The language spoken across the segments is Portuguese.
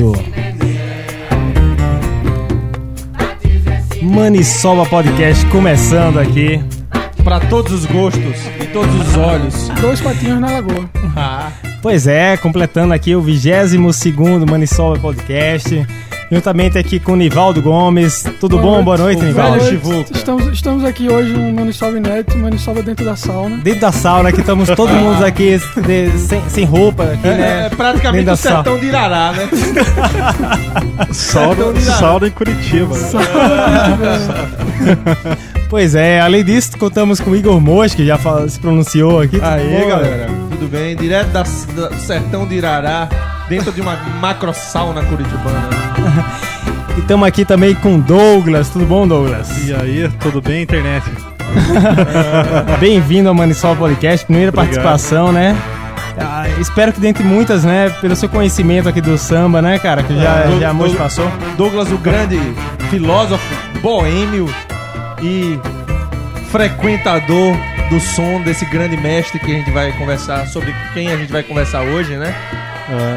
segundo. Manisoba Podcast começando aqui. Pra todos os gostos e todos os olhos. Dois patinhos na lagoa. Ah, Pois é, completando aqui o 22 segundo Manisoba Podcast. Juntamente aqui com o Nivaldo Gomes. Tudo bom? Boa noite, Nivaldo. Boa noite. Estamos, estamos aqui hoje no Manisoba Inédito, Manisoba dentro da sauna. Dentro da sauna aqui, estamos todo mundo aqui de- sem, sem roupa aqui, é, né? é praticamente Dentro o sala. sertão de Irará, né? Sauna, sauna em Curitiba. Pois é, além disso, contamos com o Igor Mosch, que já fala- se pronunciou aqui. Aí, galera. Tudo bem? Direto da- do sertão de Irará, dentro de uma macro sauna curitibana. E estamos aqui também com Douglas. Tudo bom, Douglas? E aí, tudo bem, internet? Bem-vindo ao Manisol Podcast, primeira Obrigado. participação, né? Ah, espero que dentre muitas, né, pelo seu conhecimento aqui do samba, né, cara, que já, Doug- já Doug- passou. Douglas, o grande filósofo, boêmio e frequentador do som desse grande mestre que a gente vai conversar, sobre quem a gente vai conversar hoje, né?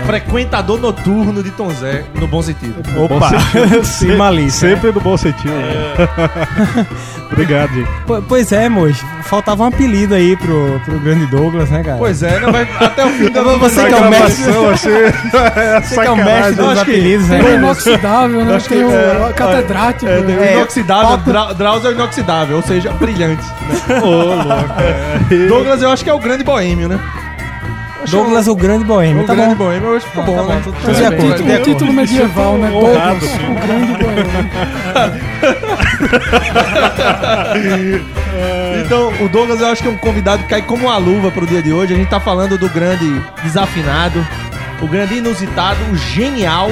Frequentador noturno de Tom Zé, no bom sentido. Opa, sem malícia. né? Sempre no bom sentido. né? Obrigado, gente. Po- Pois é, Moji, faltava um apelido aí pro, pro grande Douglas, né, cara? Pois é, não vai até o fim da Você que é o mestre, é você que é o mestre dos acho que- apelidos, né? Tem o inoxidável, né? Tem o é, catedrático. É, né? É, inoxidável, Dra- Drauzio é inoxidável, ou seja, brilhante. Ô, louco. é. Douglas, eu acho que é o grande boêmio, né? Douglas, o grande boêmio, o tá grande bom. boêmio hoje ficou bom, tá bom, né? tudo- Tudo tudo bem, de tudo acordo, bem. O título medieval, né? Douglas, o grande boêmio. Então, o Douglas eu acho que é um convidado que cai como uma luva pro dia de hoje. A gente tá falando do grande desafinado, o grande inusitado, o genial,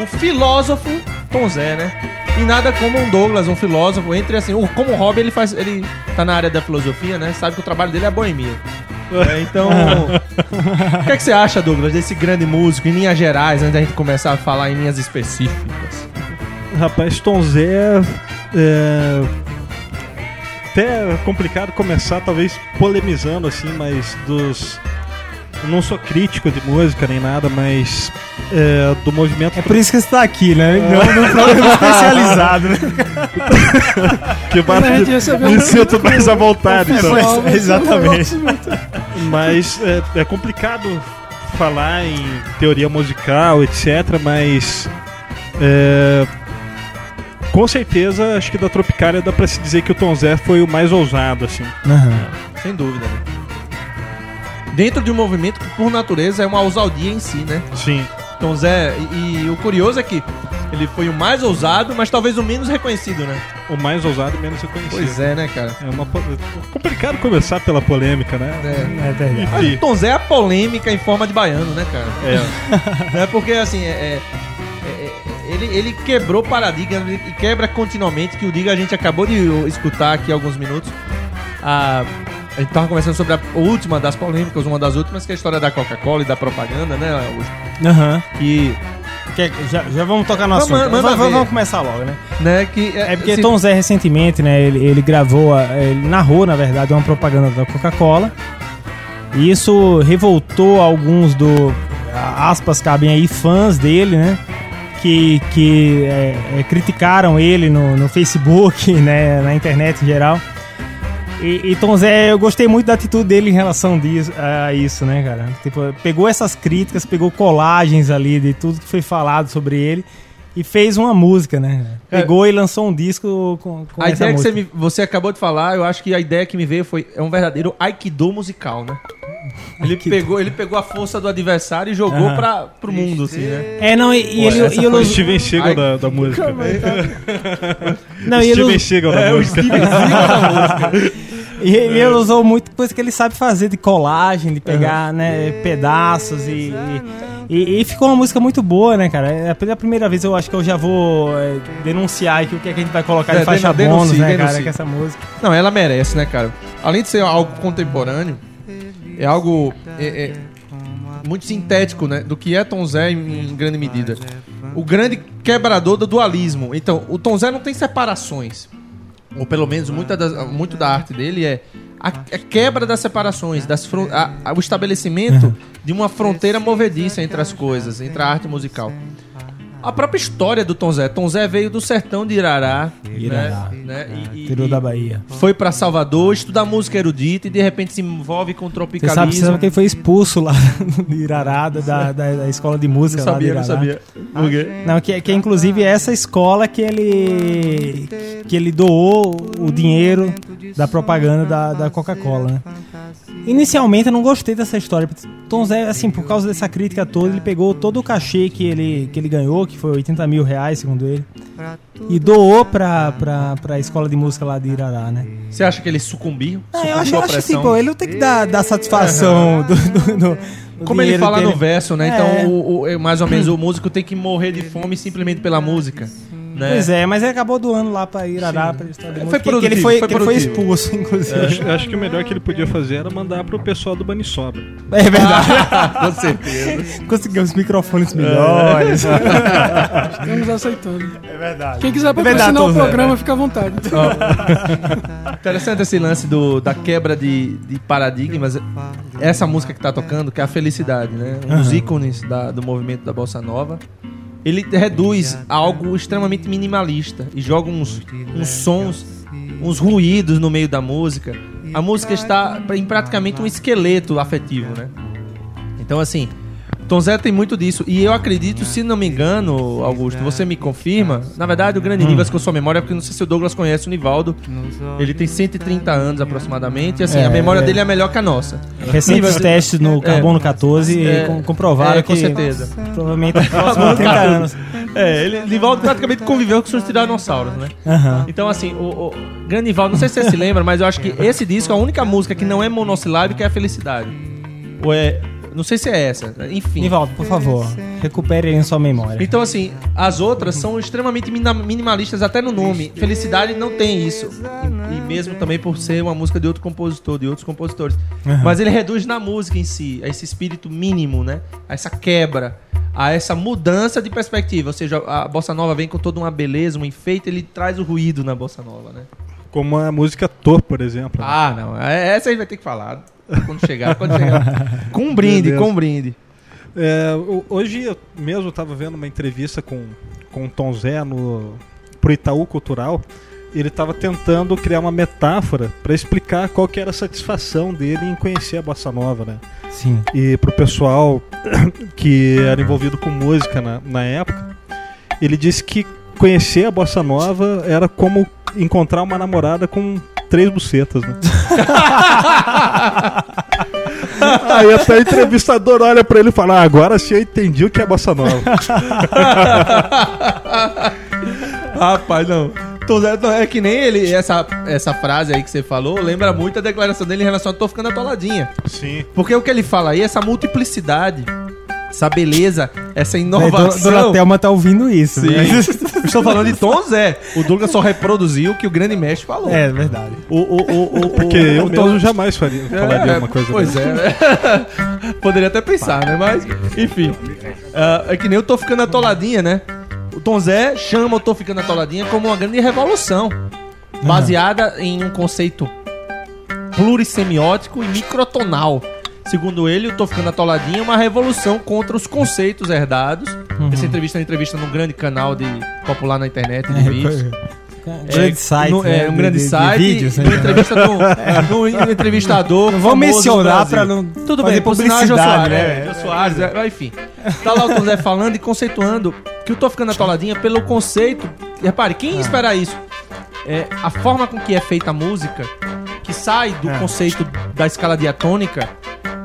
o filósofo Tom Zé, né? E nada como um Douglas, um filósofo, entre assim, o- como hobby ele faz, ele tá na área da filosofia, né? Sabe que o trabalho dele é a boemia. É, então, o que, é que você acha, Douglas, desse grande músico em linhas gerais, antes da gente começar a falar em linhas específicas? Rapaz, Tom Zé... É... Até é complicado começar, talvez, polemizando, assim, mas dos... Eu não sou crítico de música nem nada, mas é, do movimento É por isso que você tá aqui, né? Não num programa especializado, né? que Quando a gente recebeu um me sinto mais à vontade. então. Exatamente. Mas é, é complicado falar em teoria musical, etc. Mas é, com certeza acho que da Tropicália dá pra se dizer que o Tom Zé foi o mais ousado, assim. Aham. Sem dúvida, né? Dentro de um movimento que, por natureza, é uma ousadia em si, né? Sim. Então, Zé, e, e o curioso é que ele foi o mais ousado, mas talvez o menos reconhecido, né? O mais ousado e menos reconhecido. Pois é, né, cara? É uma po- complicado começar pela polêmica, né? É. É verdade. Tom Zé é a polêmica em forma de baiano, né, cara? É. É porque, assim, é, é- é- ele, ele quebrou paradigmas e quebra continuamente, que o Diga a gente acabou de escutar aqui há alguns minutos. A, a gente tava conversando sobre a última das polêmicas, uma das últimas, que é a história da Coca-Cola e da propaganda, né? Augusto? Aham. Que, Quer- Já, já vamos tocar no Vamos- assunto. manda Vamos, ver. vamos começar logo, né? né, que É porque assim, Tom Zé recentemente, né, ele, ele gravou, a- ele narrou, na verdade, uma propaganda da Coca-Cola. E isso revoltou alguns do, aspas, cabem aí, fãs dele, né? Que, que é, é, criticaram ele no, no Facebook, né, na internet em geral. E, e Tom Zé, eu gostei muito da atitude dele em relação disso- a isso, né, cara? Tipo, pegou essas críticas, pegou colagens ali de tudo que foi falado sobre ele e fez uma música, né? Pegou e lançou um disco com, com a essa ideia que você, música. me- você acabou de falar, eu acho que a ideia que me veio foi é um verdadeiro Aikido musical, né? Ele pegou, ele pegou a força do adversário e jogou Aham. pra, pro mundo, assim, né? É, não, e, e Pô, ele, e O Steven Seagal Ai, da, da música. não, e ele, Steven Seagal da É, o música. Steven Seagal da música. E ele usou muito coisa que ele sabe fazer de colagem, de pegar, né, pedaços e, e, e ficou uma música muito boa, né, cara? É pela primeira vez eu acho que eu já vou é, denunciar aqui o que, é que a gente vai colocar É, faixa denuncie, bônus, né, denuncie. cara, com essa música. Não, ela merece, né, cara? Além de ser algo contemporâneo, é algo é, é, muito sintético, né? Do que é Tom Zé em, em grande medida. O grande quebrador do dualismo. Então, o Tom Zé não tem separações. Ou pelo menos muita das- muito da arte dele é a, a quebra das separações, das a- a- o estabelecimento de uma fronteira movediça entre as coisas, entre a arte musical. A própria história do Tom Zé. Tom Zé veio do sertão de Irará, Irará. né? né? E- e- Tirou da Bahia. foi pra Salvador estudar música erudita e de repente se envolve com o Você tropicalismo. sabe, você sabe que ele foi expulso lá de Irará, da, da, da escola de música Não lá de sabia, não Irará. sabia. Por quê? Não, que, que é inclusive essa escola que ele que ele doou o dinheiro da propaganda da, da Coca-Cola, né? Inicialmente eu não gostei dessa história. Tom Zé, assim, por causa dessa crítica toda, ele pegou todo o cachê que ele, que ele ganhou, que foi 80 mil reais, segundo ele, e doou pra, pra, pra escola de música lá de Irará, né? Você acha que ele sucumbiu? Ah, eu acho, eu acho assim, pô, ele não tem que dar, dar satisfação do, do- do- Como ele fala que no verso, né? É. Então, o, o- é mais ou menos, o músico tem que morrer de fome simplesmente pela música. Né? Pois é, mas ele acabou doando lá pra Irará, pra história de Foi que- produtivo, ele foi, foi que ele foi expulso, inclusive. Eu acho, acho que o melhor que ele podia fazer era mandar pro pessoal do Banisobra. É verdade. Com certeza. Conseguiu os microfones melhores. Estamos aceitando. É verdade. Quem quiser verdade, patrocinar o Tom Zé. programa, fica à vontade. Interessante esse lance do, da quebra de, de paradigmas. Essa música que tá tocando, que é a Felicidade, né? Um dos ícones da- do movimento da Bossa Nova. Ele reduz a algo extremamente minimalista e joga uns, uns sons, uns ruídos no meio da música. A música está em praticamente um esqueleto afetivo, né? Então, assim, Tom Zé tem muito disso. E eu acredito, se não me engano, Augusto, você me confirma. Na verdade, o grande Nivas com sua memória, porque não sei se o Douglas conhece o Nivaldo. Ele tem 130 anos aproximadamente. E assim, É, a memória é. dele é melhor que a nossa. Recentes testes no Carbono 14 É, com- comprovaram é, com que certeza. provavelmente nos próximos 30 anos. É, ele, Nivaldo praticamente conviveu com os seus tiranossauros, né? Aham. Então, assim, o, o Grande Nivaldo, não sei se você se lembra, mas eu acho que esse disco, a única música que não é monossilábica é a Felicidade. Ou é. Não sei se é essa. Enfim. Nivaldo, por favor, recupere aí em sua memória. Então, assim, as outras são extremamente minimalistas até no nome. Felicidade não tem isso. E, e mesmo também por ser uma música de outro compositor, de outros compositores. Mas ele reduz na música em si, a esse espírito mínimo, né? A essa quebra, a essa mudança de perspectiva. Ou seja, a bossa nova vem com toda uma beleza, um enfeite, ele traz o ruído na bossa nova, né? Como a música Tor, por exemplo. né? Ah, não. é- Essa aí vai ter que falar. Quando chegar, quando chegar. Com um brinde, com um brinde. É, hoje eu mesmo estava vendo uma entrevista com, com o Tom Zé no, pro Itaú Cultural. Ele estava tentando criar uma metáfora para explicar qual que era a satisfação dele em conhecer a bossa nova, né? Sim. E pro pessoal que era envolvido com música na, na época, ele disse que conhecer a bossa nova era como encontrar uma namorada com três bucetas, né? Aí até o entrevistador olha pra ele e fala: ah, agora sim eu entendi o que é bossa nova. Rapaz, não. É que nem ele, essa, essa frase aí que você falou, lembra muito a declaração dele em relação a tô ficando atoladinha. Sim. Porque o que ele fala aí, essa multiplicidade, essa beleza, essa inovação. Dona Thelma tá ouvindo isso. Sim. né? Estou falando de Tom Zé. O Douglas só reproduziu o que o grande mestre falou. É verdade. O, o, o, o, Porque o, eu o mesmo jamais faria, falaria É, uma coisa Pois dessa. é, né? Poderia até pensar, né? Mas, enfim. Ah, é que nem eu tô ficando atoladinha, né? O Tom Zé chama o Tô Ficando Atoladinha como uma grande revolução. Baseada em um conceito plurissemiótico e microtonal. Segundo ele, o Tô Ficando Atoladinha é uma revolução contra os conceitos herdados. Essa entrevista é uma entrevista num grande canal de, popular na internet de vídeos. Um grande site. no- né, é um de- grande de- de site. vídeos, né? numa entrevista com um entrevistador. Não vou mencionar do pra Brasil. não Tudo fazer bem, por sinal é Jô publicidade, Soares, né? é, Jô Soares, é, enfim. Tá lá o Tom Zé falando e conceituando que eu tô ficando atoladinha pelo conceito. E repare, quem ia esperar isso? É, a forma com que é feita a música, que sai do É. conceito da escala diatônica,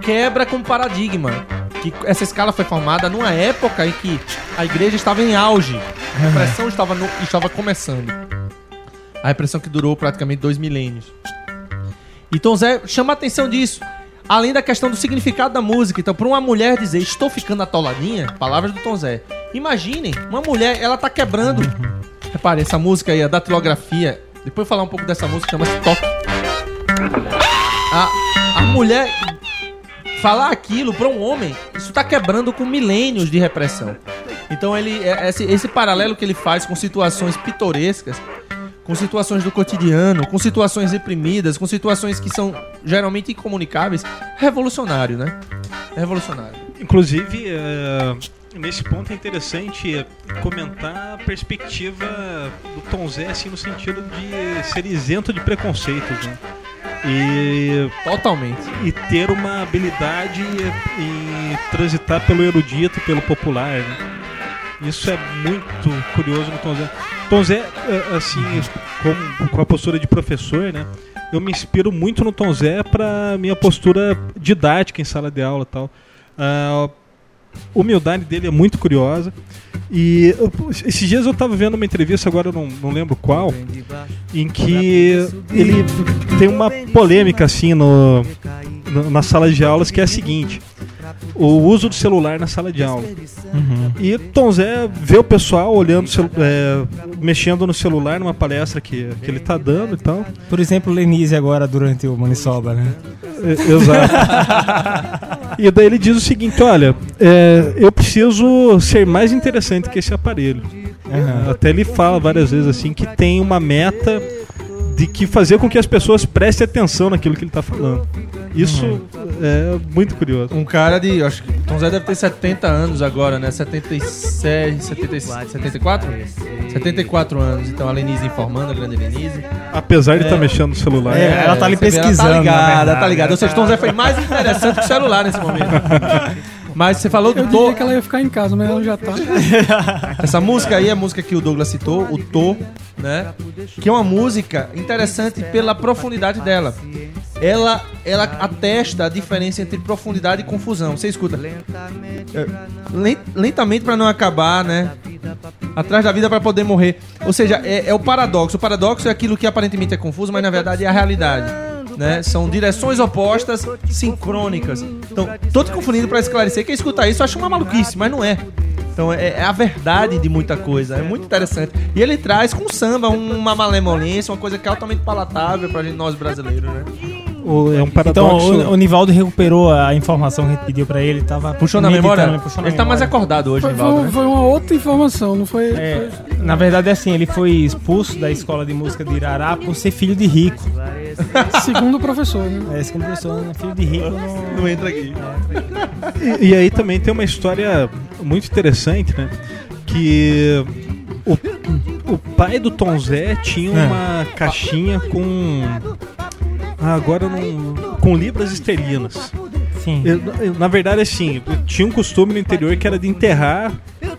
quebra com paradigma. Que essa escala foi formada numa época em que a igreja estava em auge. A repressão estava, no- estava começando. A repressão que durou praticamente dois milênios. E Tom Zé chama a atenção disso. Além da questão do significado da música. Então, para uma mulher dizer estou ficando atoladinha, palavras do Tom Zé. Imaginem, uma mulher, ela tá quebrando. Repare, essa música aí, a datilografia. Depois eu falar um pouco dessa música, chama-se Toque. A, a mulher falar aquilo para um homem, isso tá quebrando com milênios de repressão. Então ele é- esse, esse paralelo que ele faz com situações pitorescas, com situações do cotidiano, com situações reprimidas, com situações que são geralmente incomunicáveis, revolucionário, né? Revolucionário. Inclusive, é, nesse ponto é interessante comentar a perspectiva do Tom Zé, assim, no sentido de ser isento de preconceitos, né? E, Totalmente. e ter uma habilidade em transitar pelo erudito pelo popular, né? Isso é muito curioso no Tom Zé. Tom Zé, é, assim, com, com a postura de professor, né? Eu me inspiro muito no Tom Zé para minha postura didática em sala de aula e tal. A humildade dele é muito curiosa. E esses dias eu tava vendo uma entrevista, agora eu não, não lembro qual, em que ele tem uma polêmica assim no, no- na sala de aulas que é a seguinte: o uso do celular na sala de aula. E Tom Zé vê o pessoal olhando, é, mexendo no celular numa palestra que, que ele tá dando e tal. Por exemplo, Lenise agora durante o Manisoba, né? É, Exato. e daí ele diz o seguinte: olha, é, eu preciso ser mais interessante que esse aparelho. Aham. Até ele fala várias vezes assim que tem uma meta de que fazer com que as pessoas prestem atenção naquilo que ele está falando. Isso é muito curioso. Um cara de. Acho que Tom Zé deve ter 70 anos agora, né? 76, 76 74? 74 anos. Então a Lenise informando, a grande Lenise. Apesar de estar mexendo no celular. É, ela tá ali vê, pesquisando, Ela tá ligada, verdade. tá ligada. Ou seja, Tom Zé foi mais interessante que o celular nesse momento. Mas você falou do Eu Tô. diria que ela ia ficar em casa, mas ela já tá. Essa música aí é a música que o Douglas citou, o Tô, né? Que é uma música interessante pela profundidade dela. Ela, ela atesta a diferença entre profundidade e confusão. Você escuta. É, len- lentamente para não acabar, né? Atrás da vida para poder morrer. Ou seja, é, é o paradoxo. O paradoxo é aquilo que aparentemente é confuso, mas na verdade é a realidade. Né? São direções opostas, sincrônicas. Então, tô te confundindo para esclarecer. Quem escuta isso acha uma maluquice, mas não é. Então é, é a verdade de muita coisa, é muito interessante. E ele traz com samba uma malemolência, uma coisa que é altamente palatável pra gente, nós brasileiros, né? O- é um Então, o, o Nivaldo recuperou a informação que a gente pediu pra ele, tava Puxou na memória? puxou na ele tá mais memória. acordado hoje, Foi, Nivaldo, foi, né? foi uma outra informação, não foi? É, na verdade é assim, ele foi expulso da escola de música de Irará por ser filho de rico. segundo o professor, né? É, esse como pessoa, né? filho de rico não... Não entra aqui. E, e aí também tem uma história muito interessante, né? Que o, o pai do Tom Zé tinha É. uma caixinha com. Ah, agora não. com libras esterlinas. Sim. Eu- eu- na verdade, assim, tinha um costume no interior que era de enterrar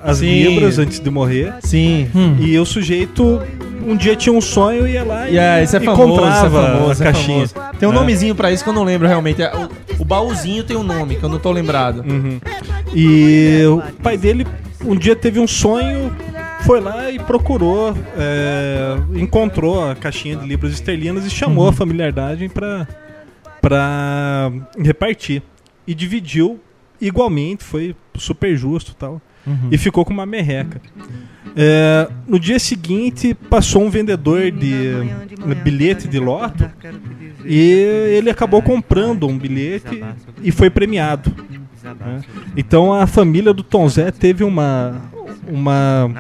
as Sim. libras antes de morrer. Sim. Hum. E o sujeito um dia tinha um sonho e ia lá e, E é, isso é e famoso, isso é comprava famoso, a é caixinha. famoso. Tem um É. nomezinho pra isso que eu não lembro realmente. É, O, o baúzinho tem um nome, que eu não tô lembrado. Uhum. E o pai dele um dia teve um sonho, foi lá e procurou, é, encontrou a caixinha de libras esterlinas e chamou a familiaridade para para repartir e dividiu igualmente, foi super justo e tal. Uhum. E ficou com uma merreca. É, no dia seguinte, passou um vendedor de bilhete de loto e ele acabou comprando um bilhete e foi premiado. né? Então a família do Tom Zé teve uma. uma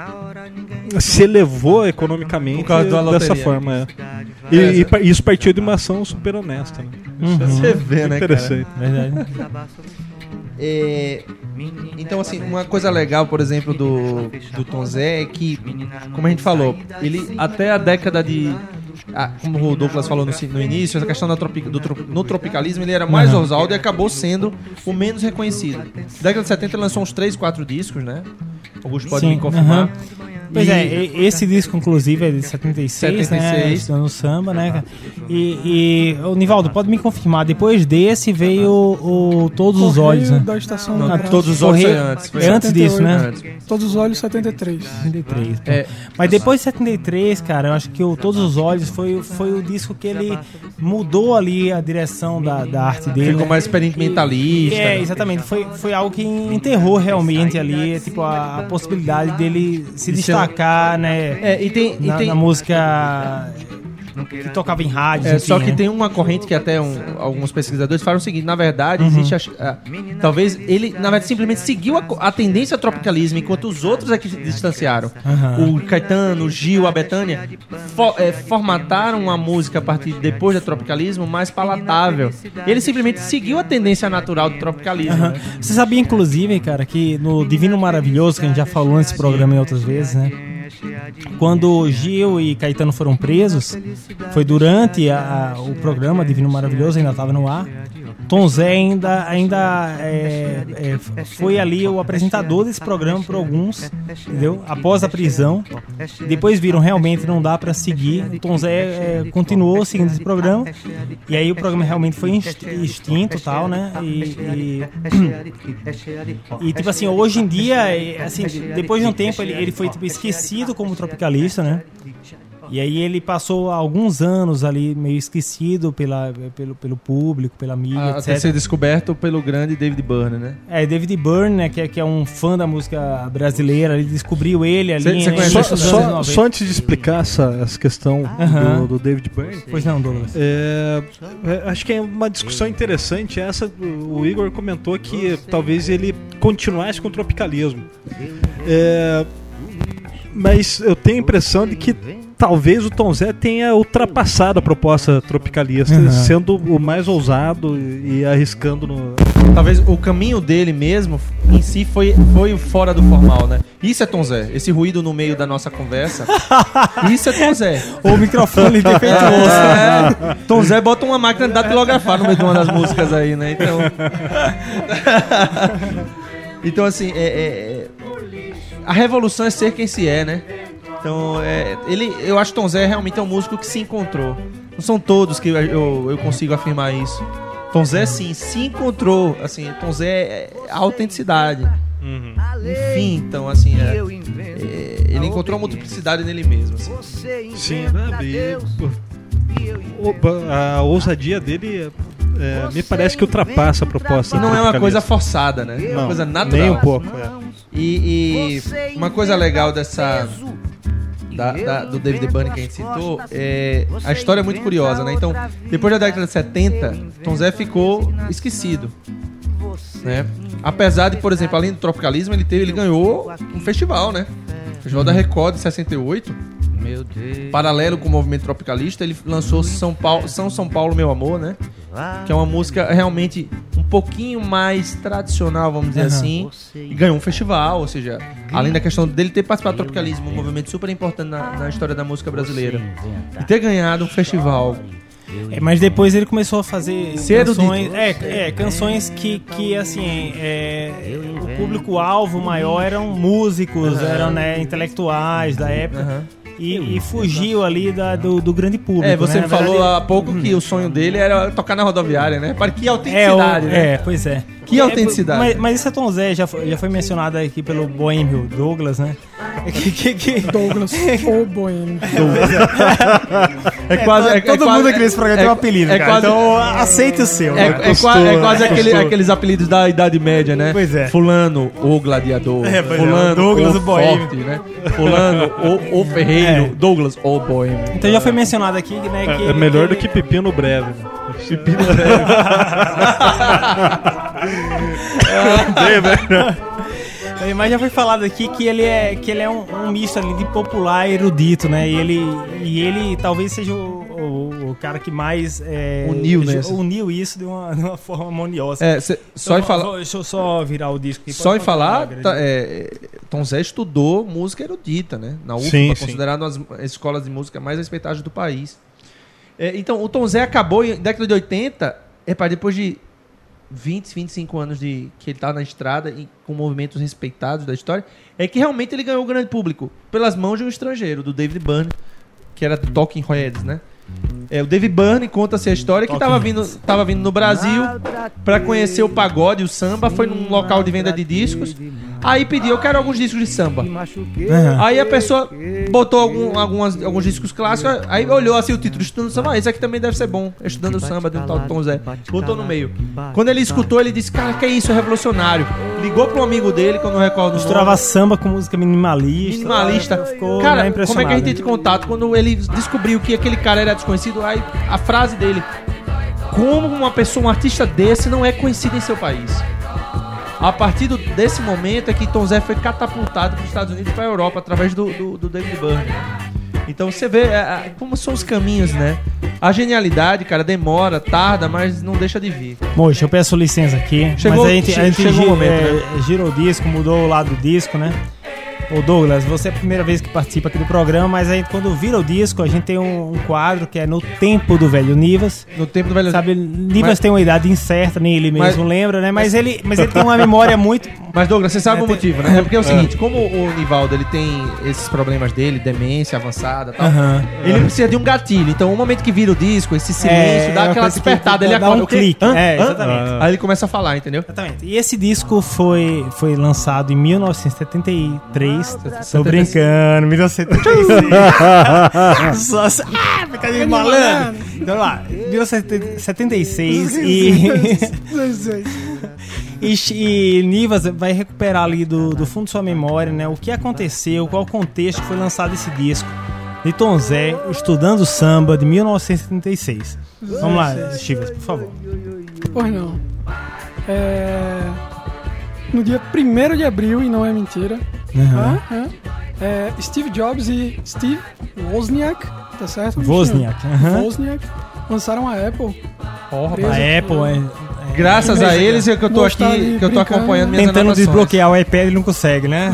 se elevou economicamente Por causa da dessa forma. é. E, e isso partiu de uma ação super honesta. Né? Isso é Você vê, né, cara? interessante. Verdade. É, então, assim, uma coisa legal, por exemplo, do, do Tom Zé é que, como a gente falou, ele até a década de. ah, como o Douglas falou no, no início, essa questão tropi- do, no tropicalismo, ele era mais Uhum. e acabou sendo o menos reconhecido. Na década de 70 ele lançou uns 3, 4 discos, né? Augusto pode Sim, me confirmar. Pois E- é, e- esse disco, inclusive, é de 76, 76. né? No samba, né? E, e o Nivaldo, pode me confirmar, depois desse veio o, Todos os Correio Olhos, né? da estação Não, da todos os olhos Correio- foi antes. Foi É antes disso, né? Antes. Todos os olhos 73. 73. pô. É, Mas depois de 73, cara, eu acho que o Todos os Olhos foi, foi o disco que ele mudou ali a direção da, da arte dele. ficou né? mais experimentalista. É, exatamente. Foi, foi algo que enterrou realmente ali, tipo, a, a possibilidade dele se De um- destacar, né? É, e tem, e tem, na música que tocava em rádio. É, só que tem uma corrente que até um- alguns pesquisadores falam o seguinte, na verdade, Uhum. existe a, a- talvez ele, na verdade, simplesmente seguiu a, a tendência ao tropicalismo, enquanto os outros é que se distanciaram. Aham. O Caetano, o Gil, a Betânia fo- é, formataram a música a partir de depois do tropicalismo mais palatável. Ele simplesmente seguiu a tendência natural do tropicalismo. né? Você sabia, inclusive, cara, que no Divino Maravilhoso, que a gente já falou nesse programa em outras vezes, né? Quando Gil e Caetano foram presos, foi durante a- o programa Divino Maravilhoso, ainda estava no ar. Tom Zé ainda, ainda é, é, foi ali o apresentador desse programa por alguns, entendeu? Após a prisão. Depois viram realmente não dá pra seguir. O Tom Zé é, continuou seguindo esse programa. E aí o programa realmente foi extinto tal, né? E, e, e, tipo assim, hoje em dia, é, assim, depois de um tempo ele, ele foi tipo, esquecido como tropicalista, né? E aí ele passou alguns anos ali meio esquecido pela, pelo, pelo público, pela mídia, A- Até etc. ser descoberto pelo grande David Byrne, né? É, David Byrne, né, que é, que é um fã da música brasileira, ele descobriu ele ali Cê- em cê Só, só- anos 90. só antes de explicar essa, essa questão Aham. do, do David Byrne, Pois não, Douglas. É, é, acho que é uma discussão interessante essa. O o Igor comentou que talvez ele continuasse com o tropicalismo. É, mas eu tenho a impressão de que talvez o Tom Zé tenha ultrapassado a proposta tropicalista, Uhum. sendo o mais ousado e, e arriscando no. Talvez o caminho dele mesmo, em si, foi, foi fora do formal, né? Isso é Tom Zé. Esse ruído no meio da nossa conversa. isso é Tom Zé. O microfone defeituoso. É, Tom Zé bota uma máquina de datilografar no meio de uma das músicas aí, né? Então. então, assim, é, é- é- a revolução é ser quem se é, né? Então, é, ele, eu acho que Tom Zé realmente é um músico que se encontrou. Não são todos que eu, eu, eu consigo afirmar isso. Tom Zé, sim, se encontrou. Assim, Tom Zé é a autenticidade. Enfim, então, assim, é- é, ele encontrou a multiplicidade nele mesmo. assim. Sim, né? A ousadia dele é, me parece que ultrapassa a proposta. Não é uma coisa forçada, né? É uma Não, coisa natural. Nem um pouco. é. E, e uma coisa legal dessa. Da- da- do David Byrne que a gente citou, é, a história é muito curiosa, né? Então, depois da década de 70, Tom Zé ficou esquecido. Né? Apesar de, por exemplo, além do tropicalismo, ele, teve, ele ganhou um festival, né? Festival da Record de 68. Paralelo com o movimento tropicalista, ele lançou São, Paulo, São São Paulo Meu Amor, né? Que é uma música realmente um pouquinho mais tradicional, vamos dizer Aham. assim. E ganhou um festival, ou seja, além da questão dele ter participado do tropicalismo, um movimento super importante na, na história da música brasileira. E ter ganhado um festival. É, mas depois ele começou a fazer Ser canções, é, é, canções que, que assim, é, o público-alvo maior eram músicos, eram né, intelectuais da época. Aham. E, e fugiu ali da- do, do grande público. É, você né? Falou verdade, há pouco que o sonho dele era tocar na rodoviária, né? Para que é, o, autenticidade, né? é, pois é. Que É, autenticidade. Mas, mas isso é Tom Zé, já foi, já foi mencionado aqui pelo Boêmio Douglas, né? Que, que, que- Douglas ou Boêmio. É quase. é- é todo quase- mundo aqui nesse programa tem um apelido, é cara. quase- Então aceite o seu. É, né? é, qua- é quase aquele- aqueles apelidos da Idade Média, né? Pois é. Fulano, o gladiador. É, é, Fulano, Douglas, o forte, né? Fulano, o, o ferreiro. É. Douglas, o boêmio. Então já foi mencionado aqui, né? Que, É, é melhor do que pepino breve. Né? Pepino É, Mas já foi falado aqui que ele é, que ele é um, um misto ali de popular e erudito, né? E ele, e ele talvez seja o, o- o cara que mais é, Uniu, né? uniu isso de uma, de uma forma harmoniosa. É, cê- só em Então, falar. vou- Deixa eu só virar o disco aqui. Só em falar, tá, Grande. é, Tom Zé estudou música erudita, né? Na UFBA, Sim, sim. considerado uma das escolas de música mais respeitadas do país. É, então, o Tom Zé acabou em década de 80, repare, depois de 20, 25 anos de que ele tá na estrada e com movimentos respeitados da história, é que realmente ele ganhou o grande público pelas mãos de um estrangeiro, do David Byrne, que era do Talking Heads, né? É, o David Byrne conta-se a história que estava vindo, tava vindo no Brasil para conhecer o pagode, o samba, foi num local de venda de discos. Aí pediu, eu quero alguns discos de samba. Aham. Aí a pessoa botou algum- algumas, alguns discos clássicos, aí olhou assim o título, Estudando Samba, ah, esse aqui também deve ser bom, Estudando Samba, de um tal Tom Zé. Botou no meio. Quando ele escutou, ele disse, cara, que isso, é revolucionário. Ligou pro amigo dele, que eu não recordo nome. Misturava samba com música minimalista. Minimalista. Ficou cara, né, como é que a gente entra em contato quando ele descobriu que aquele cara era desconhecido? Aí a frase dele: Como uma pessoa, um artista desse não é conhecido em seu país? A partir do- desse momento é que Tom Zé foi catapultado para os Estados Unidos e para a Europa através do, do, do David Byrne. Então você vê é, é, como são os caminhos, né? A genialidade, cara, demora, tarda, mas não deixa de vir. Moxa, eu peço licença aqui. Chegou- mas a gente, a gente chegou o momento, é, né? girou o disco, mudou o lado do disco, né? Ô Douglas, você é a primeira vez que participa aqui do programa, mas a gente, quando vira o disco, a gente tem um, um quadro que é No Tempo do Velho Nivas. No tempo do velho. Sabe, Nivas Mas- tem uma idade incerta, nem ele mesmo Mas- lembra, né? Mas, ele, mas ele tem uma memória muito. Mas Douglas, você sabe É, o tem- motivo, né? É porque é o seguinte, como o Nivaldo ele tem esses problemas dele, demência avançada, e tal. Ele precisa de um gatilho. Então, o momento que vira o disco, esse silêncio, É, dá é aquela despertada, ele dá acorda. um o quê? clique. Hã? É, Hã? exatamente. Aí ele começa a falar, entendeu? Exatamente. E esse disco foi, foi lançado em 1973. Tô 76. brincando, 1976. Só, só- ah, brincadeira de malandro. Então lá, 1976 e, e, e Nivas vai recuperar ali do, do fundo de sua memória, né? O que aconteceu, qual o contexto que foi lançado esse disco. De Tom Zé, Estudando Samba, de 1976. Vamos lá, Chivas, por favor. Pois não. É... No dia 1 de abril, e não é mentira, Aham. ah, é, é, Steve Jobs e Steve Wozniak, tá certo? Wozniak, aham. Wozniak lançaram a Apple. Preso A Apple por- é, Graças a eles é que eu tô aqui, que eu tô acompanhando minhas tentando anotações. desbloquear o iPad, ele não consegue, né?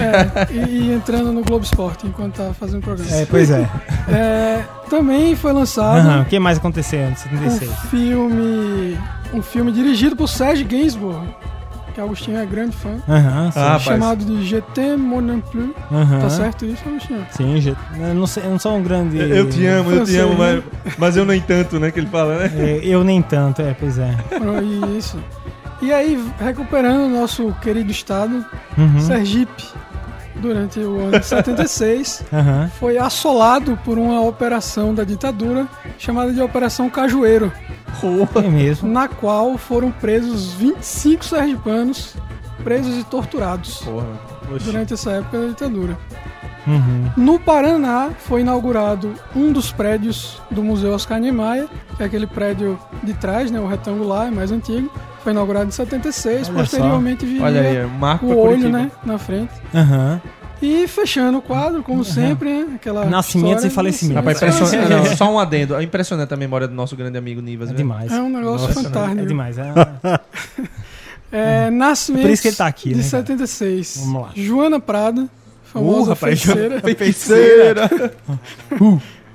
É, e, e entrando no Globo Esporte enquanto tá fazendo o programa. É, pois é. É, também foi lançado Aham, O que mais aconteceu em um 76? filme, um filme dirigido por Serge Gainsbourg, que Agostinho é grande fã. Ah, rapaz. chamado de GT Mon Plus. Tá certo isso, Agostinho? Sim, gente. Eu não, sei, eu não sou um grande. Eu te amo, eu te amo, né? mas, mas eu nem tanto, né? Que ele fala, né? É, eu nem tanto, é, pois é. Isso. E aí, recuperando o nosso querido estado, Uhum. Sergipe, durante o ano de 76, Aham. foi assolado por uma operação da ditadura chamada de Operação Cajueiro, É mesmo. na qual foram presos 25 sergipanos, presos e torturados Porra. durante essa época da ditadura. Uhum. No Paraná foi inaugurado um dos prédios do Museu Oscar Niemeyer, que é aquele prédio de trás, né, o retangular, é mais antigo. Foi inaugurado em 76, Olha posteriormente viria Olha aí, marco o olho, né, na frente. Aham. E fechando o quadro, como sempre, né, aquela Nascimentos história- e falecimentos. Rapaz, É, impressionante. é, não, só um adendo. É impressionante a memória do nosso grande amigo Nivas. É né? demais. É um negócio Nossa, fantástico. É demais. É... É, Nascimentos Por isso que ele tá aqui, de né, cara? 76. Vamos lá. Joana Prada, famosa Uh, rapaz, feiticeira. Feiticeira.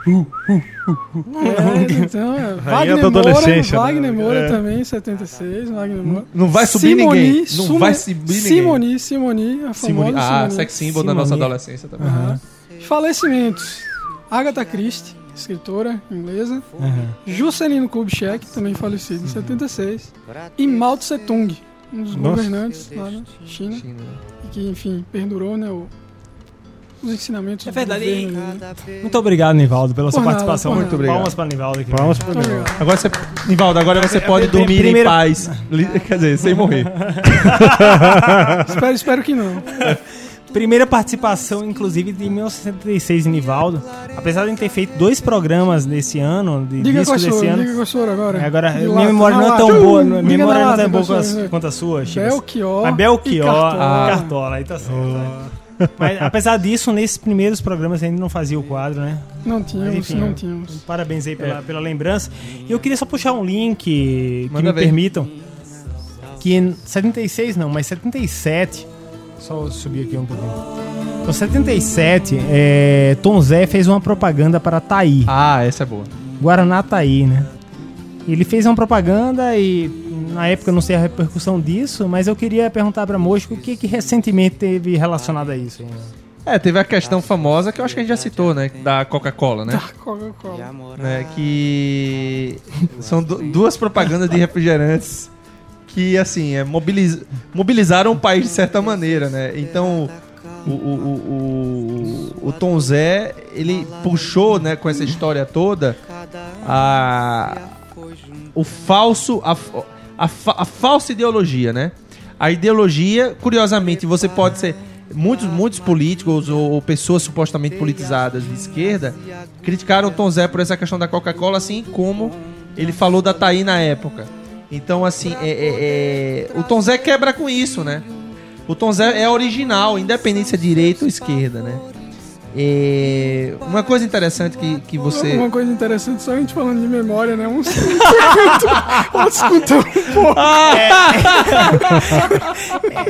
É, então, é. Wagner da Moura, adolescência, né? Wagner Moura É. também, 76, Wagner Moura. Não vai subir Simone, ninguém. Não vai subir ninguém. Simone, Simone, a famosa Simone. Ah, sex symbol da Simone. nossa adolescência também. Aham. Falecimentos. Agatha Christie, escritora inglesa. Aham. Juscelino Kubitschek, também falecido em 76. E Mao Tse Tung, um dos Nossa. governantes lá na China. China. E que, enfim, perdurou, né, o- os ensinamentos É verdade, do governo. né? Muito obrigado, Nivaldo, pela sua nada, participação. Muito obrigado. Palmas para Nivaldo aqui. Palmas mim. obrigado. Agora você. Nivaldo, agora você pode dormir primeira- em paz. Quer dizer, sem morrer. espero, espero que não. Primeira participação, inclusive, de 1976 em Nivaldo. Apesar de ter feito dois programas nesse ano, de Diga disco desse sua, ano. diga qual agora. Agora, De minha lata, memória não é tão boa, Diga minha na memória não é tão boa quanto sua. a, sua, Chivas. Belchior. E Belchior, Cartola. Cartola, aí tá certo. Mas apesar disso, nesses primeiros programas ainda não fazia o quadro, né? Não Mas, tínhamos, enfim, não tínhamos. Parabéns aí pela, pela lembrança. E eu queria só puxar um link que Manda me ver. permitam. Que em 76 não, mas 77. Só subir aqui um pouquinho. Então, 77, é, Tom Zé fez uma propaganda para Taí. Ah, essa é boa. Guaraná Taí, né? Ele fez uma propaganda e na época eu não sei a repercussão disso, mas eu queria perguntar para Mosco o que, que recentemente teve relacionado a isso. É, teve a questão famosa que eu acho que a gente já citou, né? Da Coca-Cola, né? Coca-Cola. né, que são du- duas propagandas de refrigerantes que assim, é, mobiliz- mobilizaram o país de certa maneira, né? Então, o, o, o, o, o Tom Zé, ele puxou, né, com essa história toda, a, o falso, a, a, fa- a falsa ideologia, né? A ideologia, curiosamente, você pode ser. Muitos, muitos políticos ou, ou pessoas supostamente politizadas de esquerda criticaram o Tom Zé por essa questão da Coca-Cola, assim como ele falou da Thaí na época. Então, assim, é, é- é- o Tom Zé quebra com isso, né? O Tom Zé é original, independente se é direita ou esquerda, né? É, uma coisa interessante que, que você. Uma coisa interessante, só a gente falando de memória, né? Uns outros contam um pouco.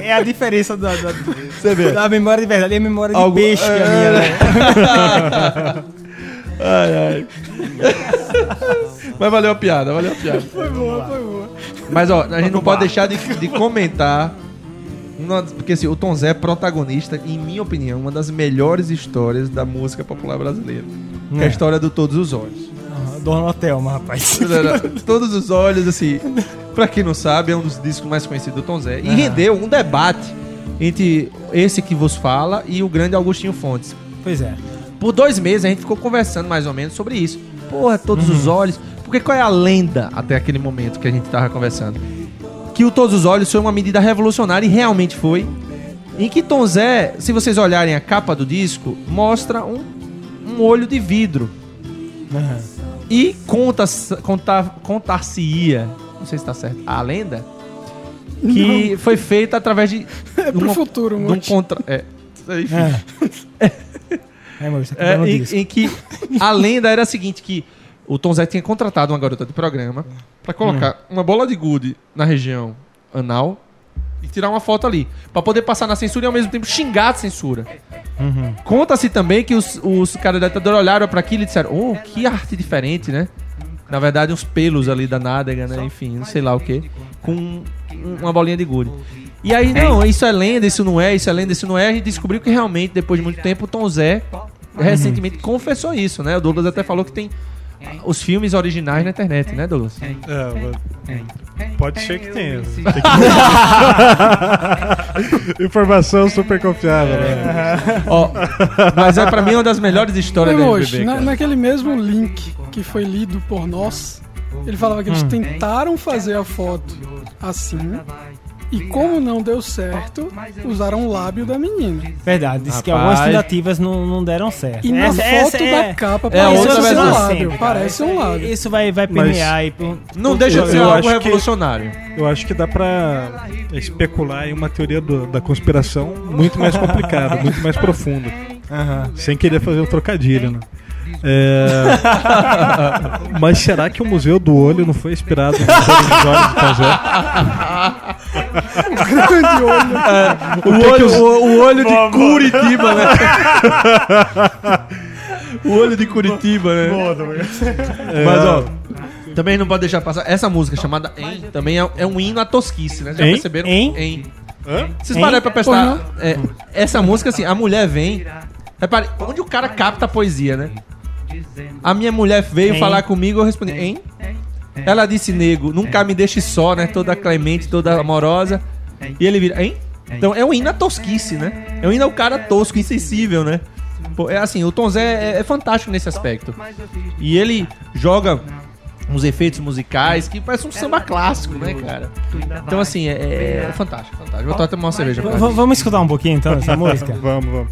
É a diferença da, da, Você vê. da memória de verdade e a memória de Algo- peixe que é a minha, né? Ai, ai. Mas valeu a piada, valeu a piada. Foi boa, foi boa. Mas ó, a gente não pode deixar de, de comentar. Uma- porque assim, o Tom Zé é protagonista, em minha opinião, uma das melhores histórias da música popular brasileira. Que é a É. história do Todos os Olhos. Dona Otelma, rapaz. Todos os Olhos, assim, pra quem não sabe, é um dos discos mais conhecidos do Tom Zé. E rendeu um debate entre esse que vos fala e o grande Augustinho Fontes. Pois é. Por dois meses a gente ficou conversando mais ou menos sobre isso. Porra, todos os olhos. Porque qual é a lenda até aquele momento que a gente tava conversando? Que o Todos os Olhos foi uma medida revolucionária e realmente foi. Em que Tom Zé, se vocês olharem a capa do disco, mostra um, um olho de vidro. Aham. E conta, conta, contar-se-ia, não sei se tá certo, a lenda, que foi feita através de. É pro uma- futuro, um Monte. contra. É, enfim. É. É, mas você tá É, em, em que a lenda era a seguinte, que o Tom Zé tinha contratado uma garota de programa pra colocar uma bola de gude na região anal e tirar uma foto ali. Pra poder passar na censura e ao mesmo tempo xingar a censura. Conta-se também que os, os caras da ditadura olharam pra aquilo e disseram, oh, que arte diferente, né? Na verdade, uns pelos ali da nádega, né? Enfim, não sei lá o que. Com um- uma bolinha de gude. E aí, não, isso é lenda, isso não é, isso é lenda, isso não é. A gente descobriu que realmente, depois de muito tempo, o Tom Zé recentemente confessou isso, né? O Douglas até falou que tem os filmes originais na internet, né, Douglas? É, mas- pode ser que tenha. Tem que- Informação super confiável, né? Ó, mas é pra mim uma das melhores histórias da hoje, MPB, na- naquele mesmo link que foi lido por nós, ele falava que eles Hum. tentaram fazer a foto assim. E como não deu certo, usaram o lábio da menina. Verdade, disse que Rapaz. algumas tentativas não, não deram certo. E na Essa- foto essa da é- capa é parece outra um lábio. Sempre. Parece um lábio. Isso vai, vai permear aí. por- Não por deixa de ser algo acho que- revolucionário. Eu acho que dá pra especular em uma teoria do- da conspiração muito mais complicada, muito mais profunda. Aham. Sem querer fazer um trocadilho, né? É... Mas será que o Museu do Olho não foi inspirado no Museu dos Olhos do Tom Zé? Grande olho. O olho, o, o olho de Curitiba, né? o olho de Curitiba, né? Mas, ó, também não pode deixar passar. Essa música chamada Em também é, é um hino à tosquice, né? Já Em? perceberam? Em? Em. Hã? Vocês pararam pra prestar. É, essa música, assim, a mulher vem. Repare, onde o cara capta a poesia, né? A minha mulher veio Em? falar comigo, eu respondi, hein? Ela disse, nego, nunca me deixe só, né? Toda clemente, toda amorosa. E ele vira, hein? Então é um hino à tosquice, né? É um hino ao cara tosco, insensível, né? Pô, é assim, o Tom Zé é, é fantástico nesse aspecto. E ele joga uns efeitos musicais que parece um samba clássico, né, cara? Então, assim, é, é- é fantástico, fantástico. Vou tomar uma cerveja. V- vamos escutar um pouquinho então essa música? Vamos, vamos.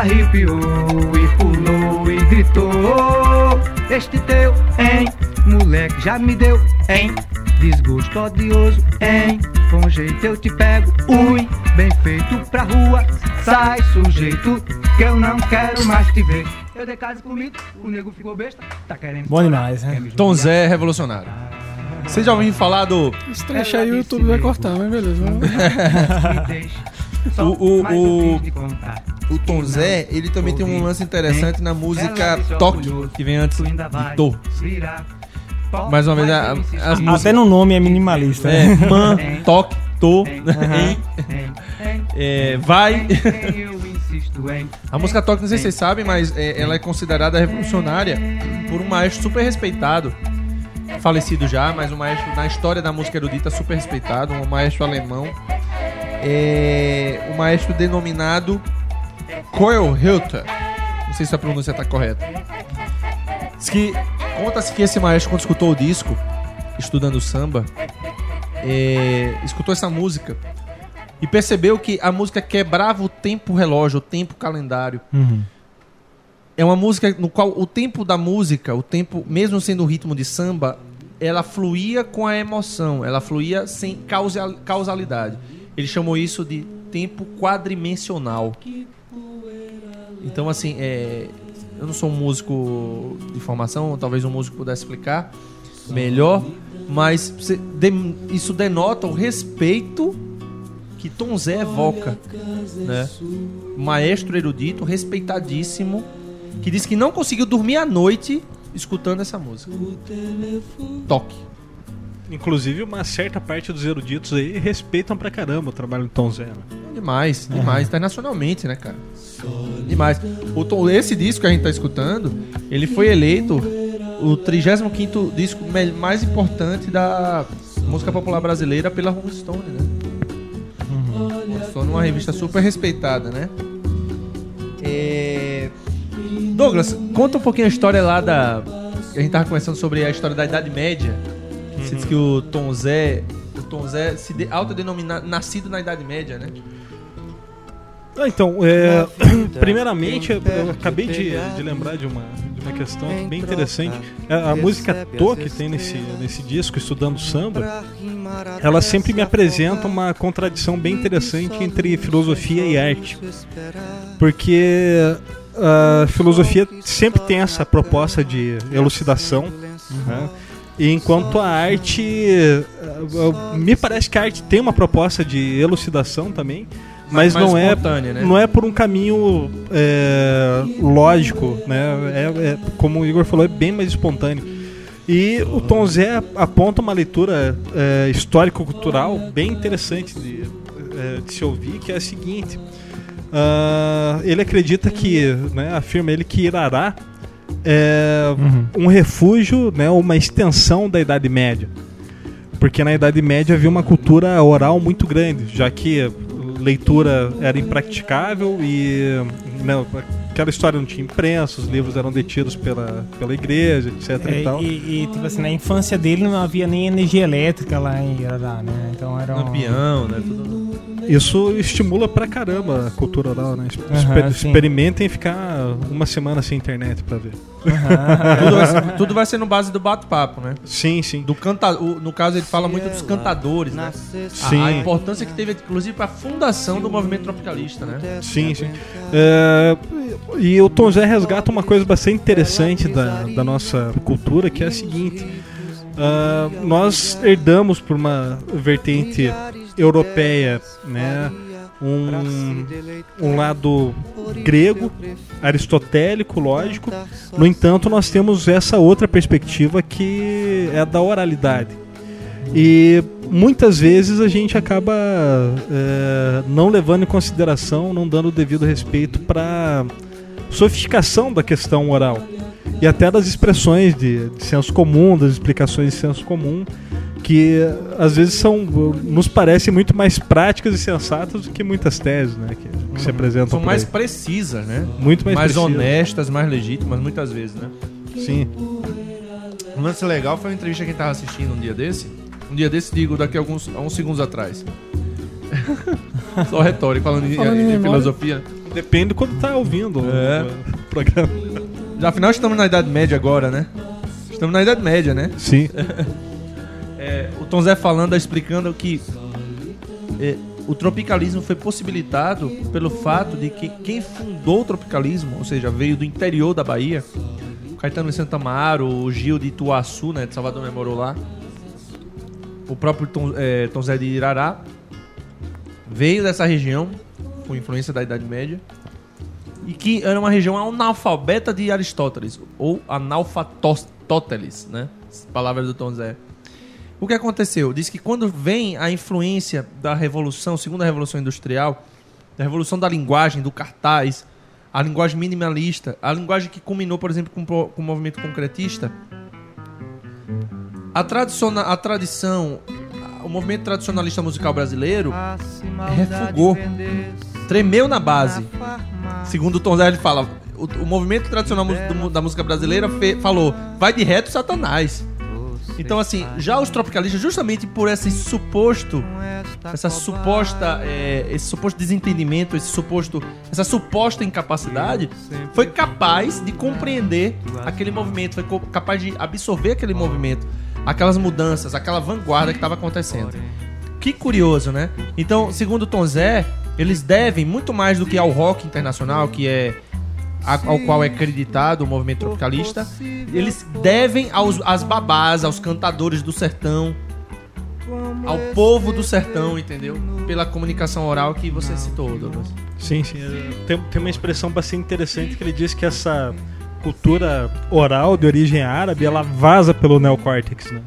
Arrepiou e pulou e gritou. Este teu, hein, moleque, já me deu, hein, desgosto odioso, hein, com jeito eu te pego, ui, bem feito pra rua, sai sujeito, que eu não quero mais te ver. Eu dei casa comigo, o nego ficou besta, tá querendo. Bom demais, né? Tom Zé é revolucionário. Vocês já ouviram falar do. Esse trecho aí o YouTube vai cortar, mas beleza. O, o, o, o Tom Zé, ele também tem um lance interessante na música Toque, que vem antes de Tô. Mais uma vez, a- as músicas. Até no nome é minimalista. É, né? man, toque, tô, hein, é, vai. A música toque, não sei se vocês sabem, mas é, ela é considerada revolucionária por um maestro super respeitado. Falecido já, mas um maestro na história da música erudita super respeitado, um maestro alemão. É, um maestro denominado Koel Hilter. Não sei se a pronúncia está correta. Diz que conta-se que esse maestro, quando escutou o disco, estudando samba, é, escutou essa música e percebeu que a música quebrava o tempo relógio, o tempo calendário. Uhum. É uma música no qual o tempo da música, o tempo, mesmo sendo um ritmo de samba, ela fluía com a emoção, ela fluía sem causal- causalidade. Ele chamou isso de tempo quadrimensional. Então, assim, é, eu não sou um músico de formação, talvez um músico pudesse explicar melhor, mas isso denota o respeito que Tom Zé evoca, né? Maestro erudito, respeitadíssimo, que disse que não conseguiu dormir à noite escutando essa música. Toque. Inclusive, uma certa parte dos eruditos aí respeitam pra caramba o trabalho do Tom Zé. né? Demais, demais, internacionalmente, né, cara? Demais. O Tom- esse disco que a gente tá escutando, ele foi eleito o 35º disco mais importante da música popular brasileira pela Rolling Stone, né? Rolling Stone é uma revista super respeitada, né? É... Douglas, conta um pouquinho a história lá da... A gente tava conversando sobre a história da Idade Média. Você disse que o Tom Zé... O Tom Zé se de... autodenominar nascido na Idade Média, né? Ah, então, é, primeiramente, eu, acabei de, de lembrar de uma, de uma questão bem interessante. A, a música Tô, que tem nesse, nesse disco, Estudando Samba, ela sempre me apresenta uma contradição bem interessante entre filosofia e arte. Porque a filosofia sempre tem essa proposta de elucidação, né? E enquanto a arte, eh, eh, me parece que a arte tem uma proposta de elucidação também, mas não é né? não é por um caminho é, lógico, né? É, é, como o Igor falou, é bem mais espontâneo. E o Tom Zé aponta uma leitura é, histórico-cultural bem interessante de, é, de se ouvir, que é a seguinte. ah, ele acredita que, né, afirma ele que Irará é um refúgio, né, uma extensão da Idade Média. Porque na Idade Média havia uma cultura oral muito grande, já que leitura era impraticável e né, aquela história não tinha imprensa, os livros eram detidos pela, pela igreja, etc. É, e tal. e, e, tipo assim, na infância dele não havia nem energia elétrica lá em Irará, né? Então era um... Lampião, né? Tudo... Isso estimula pra caramba a cultura oral, né? Aham, sim. experimentem ficar uma semana sem internet pra ver. tudo, vai ser, tudo vai ser no base do bate-papo, né? Sim, sim. Do canta... o- no caso, ele fala muito dos cantadores, né? A, Sim. a importância que teve, inclusive, para a fundação do movimento tropicalista, né? Sim, sim. É, e o Tom Zé resgata uma coisa bastante interessante da, da nossa cultura, que é a seguinte. ah, nós herdamos por uma vertente europeia, né, um, um lado grego, aristotélico, lógico. No entanto, nós temos essa outra perspectiva que é da oralidade. E muitas vezes a gente acaba é, não levando em consideração, não dando o devido respeito para sofisticação da questão oral e até das expressões de, de senso comum, das explicações de senso comum, que às vezes são nos parecem muito mais práticas e sensatas do que muitas teses, né, que, que se apresentam São por mais aí. precisas, né? muito mais, mais precisas. honestas, mais legítimas, muitas vezes, né? Sim. Um lance legal foi uma entrevista que a gente tava assistindo um dia desse. Um dia desse, digo, daqui a alguns a uns segundos atrás. Só retórico, falando em, Falando em em memória. filosofia. Depende quando tá ouvindo É. o programa. Afinal, estamos na Idade Média agora, né? Estamos na Idade Média, né? Sim. É, o Tom Zé falando, explicando que é, o tropicalismo foi possibilitado pelo fato de que quem fundou o tropicalismo, ou seja, veio do interior da Bahia, o Caetano de Santa Amaro, o Gil de Ituaçu, né, de Salvador né, morou lá, o próprio Tom, é, Tom Zé de Irará, veio dessa região, com influência da Idade Média, e que era uma região analfabeta de Aristóteles, ou analfatóteles, né? Palavras do Tom Zé. O que aconteceu? Diz que quando vem a influência da revolução, segunda revolução industrial, da revolução da linguagem, do cartaz, a linguagem minimalista, a linguagem que culminou, por exemplo, com, com o movimento concretista. A, tradiciona, a tradição, o movimento tradicionalista musical brasileiro refugou, tremeu na base. Segundo o Tom Zé, ele fala, o, o movimento tradicional da música brasileira fe- falou, vai de reto satanás. Então, assim, já os tropicalistas, justamente por esse suposto, essa suposta, é, esse suposto desentendimento, esse suposto, essa suposta incapacidade, foi capaz de compreender aquele movimento, foi capaz de absorver aquele movimento, aquelas mudanças, aquela vanguarda que estava acontecendo. Que curioso, né? Então, segundo Tom Zé, eles devem muito mais do que ao rock internacional, que é a- ao qual é acreditado o movimento tropicalista, eles devem aos, às babás, aos cantadores do sertão, ao povo do sertão, entendeu? Pela comunicação oral que você citou, Douglas. Sim, sim. é, Tem, tem uma expressão bastante interessante que ele diz que essa cultura oral de origem árabe, ela vaza pelo neocórtex, né?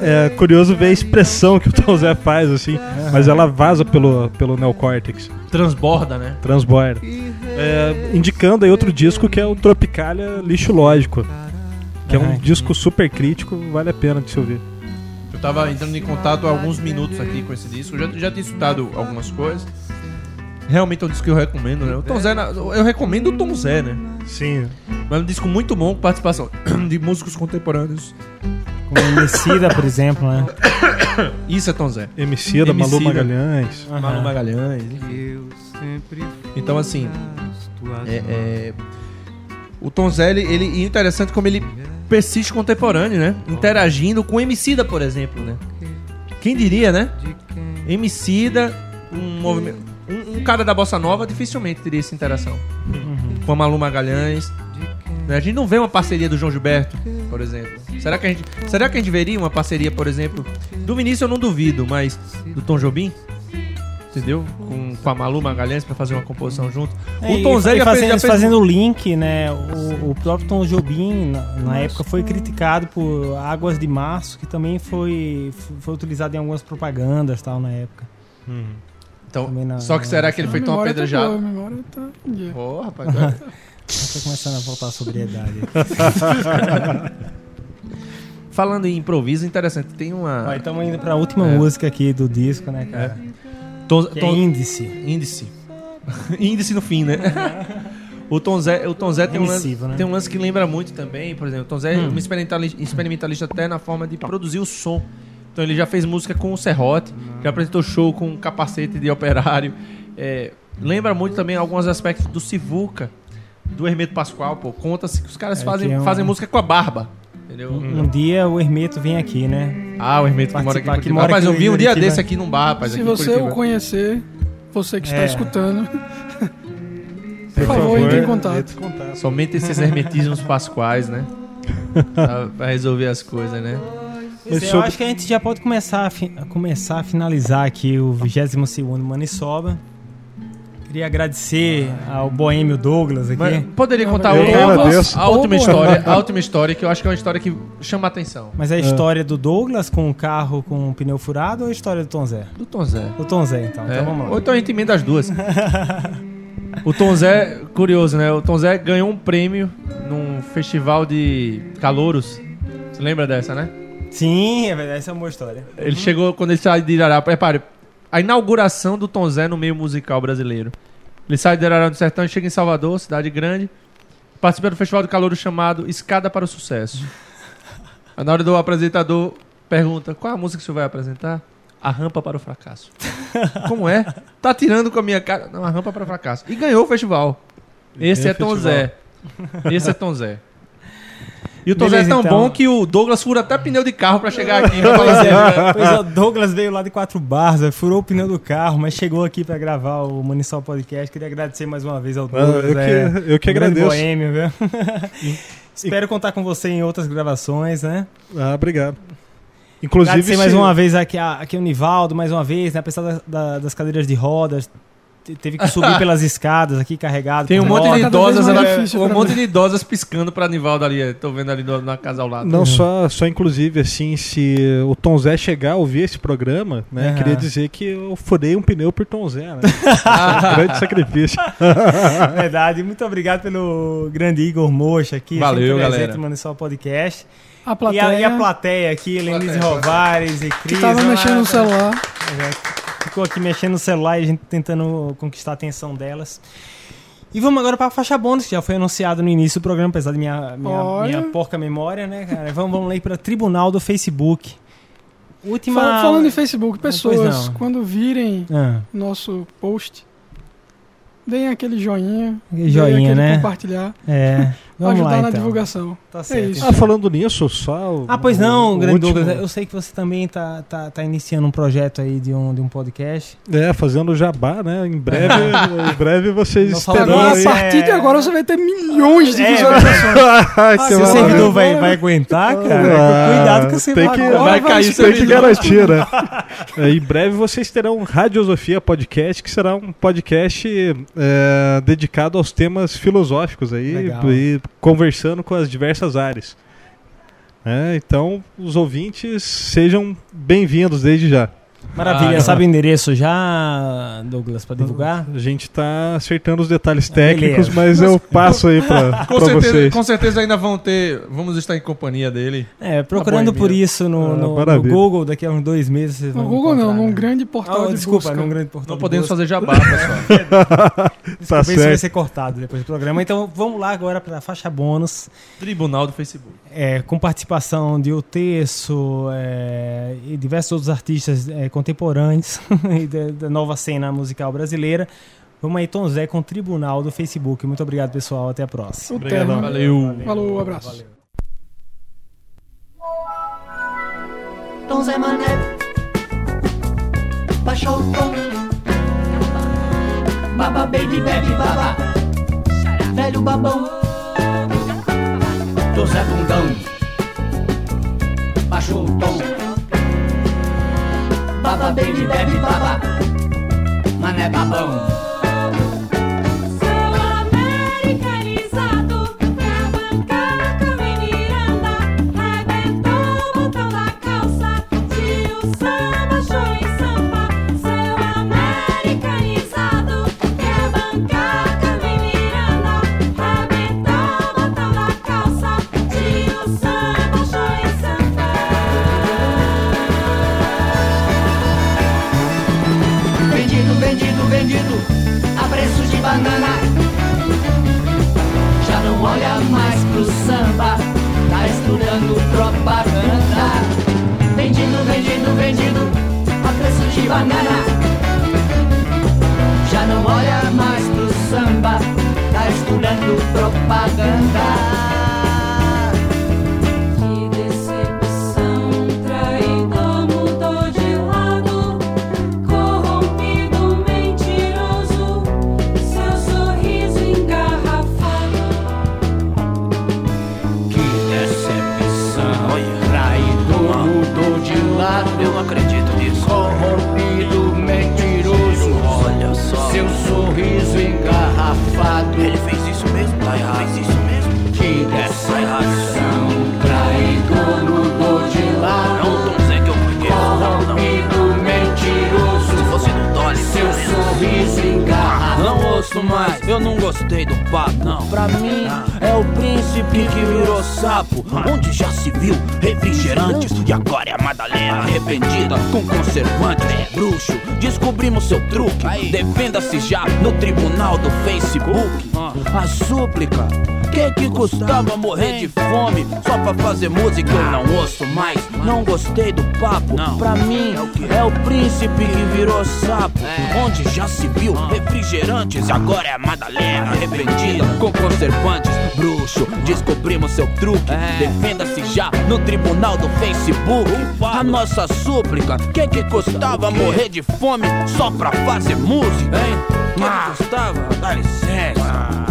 É curioso ver a expressão que o Tom Zé faz, assim, mas ela vaza pelo, pelo neocórtex, Transborda, né? transborda. É, indicando aí outro disco que é o Tropicalia Lixo Lógico, que é um disco super crítico, vale a pena de se ouvir. Eu tava entrando em contato há alguns minutos aqui com esse disco, já, já tinha escutado algumas coisas. Realmente é um disco que eu recomendo, né? O Tom Zé, na- eu recomendo o Tom Zé, né? Sim. Mas é um disco muito bom com participação de músicos contemporâneos. Com o Emicida, por exemplo, né? Isso é Tom Zé. Emicida, Malu. Magalhães. Malu Magalhães. enfim. Então, assim, é, é, o Tom Zé, ele, e interessante como ele persiste contemporâneo, né? Interagindo com o Emicida, por exemplo, né? Quem diria, né? Emicida, um movimento... Um, um cara da Bossa Nova dificilmente teria essa interação. Com a Malu Magalhães. né? A gente não vê uma parceria do João Gilberto, por exemplo. Será que a gente, será que a gente veria uma parceria, por exemplo, do Vinícius eu não duvido, mas do Tom Jobim? Entendeu? Com, com a Malu Magalhães pra fazer uma composição junto. É, o Tom e- Zé e já fazendo, fez fazendo o link, né? O, o próprio Tom Jobim, na, na época, foi criticado por Águas de Março, que também foi, foi utilizado em algumas propagandas tal na época. Então, também na- só que será que ele foi A tão tá boa, apedrejado? A memória tá dia. Ô, rapaz. agora- Tô começando a voltar à sobriedade. Falando em improviso, interessante. Tem uma. Estamos indo pra última É. música aqui do disco, né, cara? Tom, Que é Tom- índice. Índice. Índice no fim, né? o Tom Zé, o Tom Zé tem, um lance, né? tem um lance que lembra muito também, por exemplo, o Tom Zé é Hum. um experimentalista, experimentalista até na forma de produzir o som. Então ele já fez música com o Serrote, já apresentou show com um capacete de operário. É, lembra muito também alguns aspectos do Sivuca, do Hermeto Pascoal, pô. Conta-se que os caras É, fazem, que é um- fazem música com a barba. Entendeu? Um dia o Hermeto vem aqui, né? Ah, o Hermeto que mora aqui. que mora Rapaz, aqui eu vi um dia desse aqui num bar, rapaz. Se você o conhecer, você que está É. escutando, Por favor, entre em contato. contato. Somente esses hermetismos pasquais, né? pra, pra resolver as coisas, né? Eu sobre- acho que a gente já pode começar a, fi- a começar a finalizar aqui o 22º Manisoba. Queria agradecer ao Boêmio Douglas aqui. Mas poderia contar a, última história, a última história que eu acho que é uma história que chama a atenção. Mas é a história do Douglas com o carro com o pneu furado ou a história do Tom Zé? Do Tom Zé. Do Tom Zé, então. É. Então vamos lá. Ou então a gente emenda as duas. o Tom Zé, curioso, né? O Tom Zé ganhou um prêmio num festival de calouros. Você lembra dessa, né? Sim, é verdade, essa é uma boa história. Ele chegou quando ele saiu de Irará. Repare, a inauguração do Tom Zé no meio musical brasileiro. Ele sai de Irará do Sertão e chega em Salvador, cidade grande. Participa do festival de calor chamado Escada para o Sucesso. Na hora do apresentador pergunta: qual é a música que o senhor vai apresentar? A Rampa para o Fracasso. Como é? Tá tirando com a minha cara. Não, a Rampa para o Fracasso. E ganhou o festival. Esse Ganhou é Tom Zé. Esse é Tom Zé. E o Tom Zé é tão então. bom que o Douglas fura até pneu de carro pra chegar aqui. Pois é, pois é, o Douglas veio lá de quatro barras, velho, furou o pneu do carro, mas chegou aqui pra gravar o Municipal Podcast. Queria agradecer mais uma vez ao Ah, Douglas. eu que- é, eu que um agradeço. Boêmio, viu? Espero contar com você em outras gravações, né? Ah, obrigado. Inclusive, Agradecer mais se- uma vez aqui, a- aqui o Nivaldo, mais uma vez, né? Apesar da- da- das cadeiras de rodas, teve que subir pelas escadas aqui carregado. Tem um por monte de idosas, um monte de idosas piscando pra Nivaldo ali. Tô vendo ali no- na casa ao lado. Não só, só inclusive assim, se o Tom Zé chegar a ouvir esse programa, né, Aham. queria dizer que eu furei um pneu por Tom Zé, né? um grande sacrifício. Verdade. Muito obrigado pelo grande Igor Mocha aqui. Valeu, sempre presente galera. no Manisol Podcast. A E plateia, a, e a plateia aqui, Lenise Rovares e que Cris. tava ah, mexendo no celular. Ficou aqui mexendo no celular e a gente tentando conquistar a atenção delas. E vamos agora para a faixa bônus, que já foi anunciado no início do programa, apesar da minha, minha, minha porca memória, né, cara? Vamos, vamos ler para Tribunal do Facebook. Última. Fal- Falando em Facebook, Pois pessoas, quando virem Ah, nosso post, deem aquele joinha. Joinha, aquele né? Compartilhar. é. Vamos ajudar lá, na então. divulgação. Tá certo. isso. Ah, falando nisso, só. o- Ah, pois não, o grande último- Douglas. Eu sei que você também tá, tá, tá iniciando um projeto aí de um, de um podcast. É, fazendo jabá, né? Em breve, em breve vocês estarão Agora, a é- partir de agora, você vai ter milhões de É, visualizações. Ah, que Se o Agora- maravilha. servidor vai, vai aguentar, cara, Ah, cuidado que você tem vai que- vai cair Tem que garantir, né? É, em breve vocês terão um Radiosofia Podcast, que será um podcast é, dedicado aos temas filosóficos aí Legal. e conversando com as diversas áreas. É, então, os ouvintes sejam bem-vindos desde já. Maravilha. Ah, Sabe o endereço já, Douglas, pra divulgar? A gente tá acertando os detalhes Ah, técnicos, beleza. mas eu passo aí pra, Com pra certeza, vocês. com certeza ainda vão ter. Vamos estar em companhia dele. É, procurando por isso no, Ah, no- no maravilha. Google, daqui a uns dois meses vocês vão No Google não, num né? grande portal Ah, de desculpa, busca. num grande portal Não de podemos busca. fazer jabá, pessoal. Desculpa, Tá isso vai ser cortado depois do programa. Então vamos lá agora para a faixa bônus, Tribunal do Facebook. é, com participação de O Terço é, e diversos outros artistas é, contemporâneos e da, da nova cena musical brasileira. Vamos aí, Tom Zé, com o Tribunal do Facebook. Muito obrigado, pessoal. Até a próxima. O termo. Valeu. Falou, abraço. Tom Zé Mané Baixou o tom Baba baby bebe baba Velho babão Tom Zé Bundão Baixou o tom Baba baby bebe baba. Mané babão Vendido, A preço de banana. Já não olha mais pro samba Tá estudando propaganda eu não gostei do papo. Não. Pra mim, é o príncipe que virou sapo. Onde já se viu refrigerantes e agora é a Madalena arrependida com conservantes. Bruxo, descobrimos seu truque. Defenda-se já no tribunal do Facebook. A súplica. Que que custava morrer de fome só pra fazer música? Eu não ouço mais, não gostei do papo. Pra mim, é o príncipe que virou sapo. Onde já se viu refrigerantes e agora é a Madalena arrependida com conservantes. Bruxo, descobrimos seu truque. Defenda-se já no tribunal do Facebook. A nossa súplica, que que custava morrer de fome só pra fazer música, hein? Que que custava? Dá licença.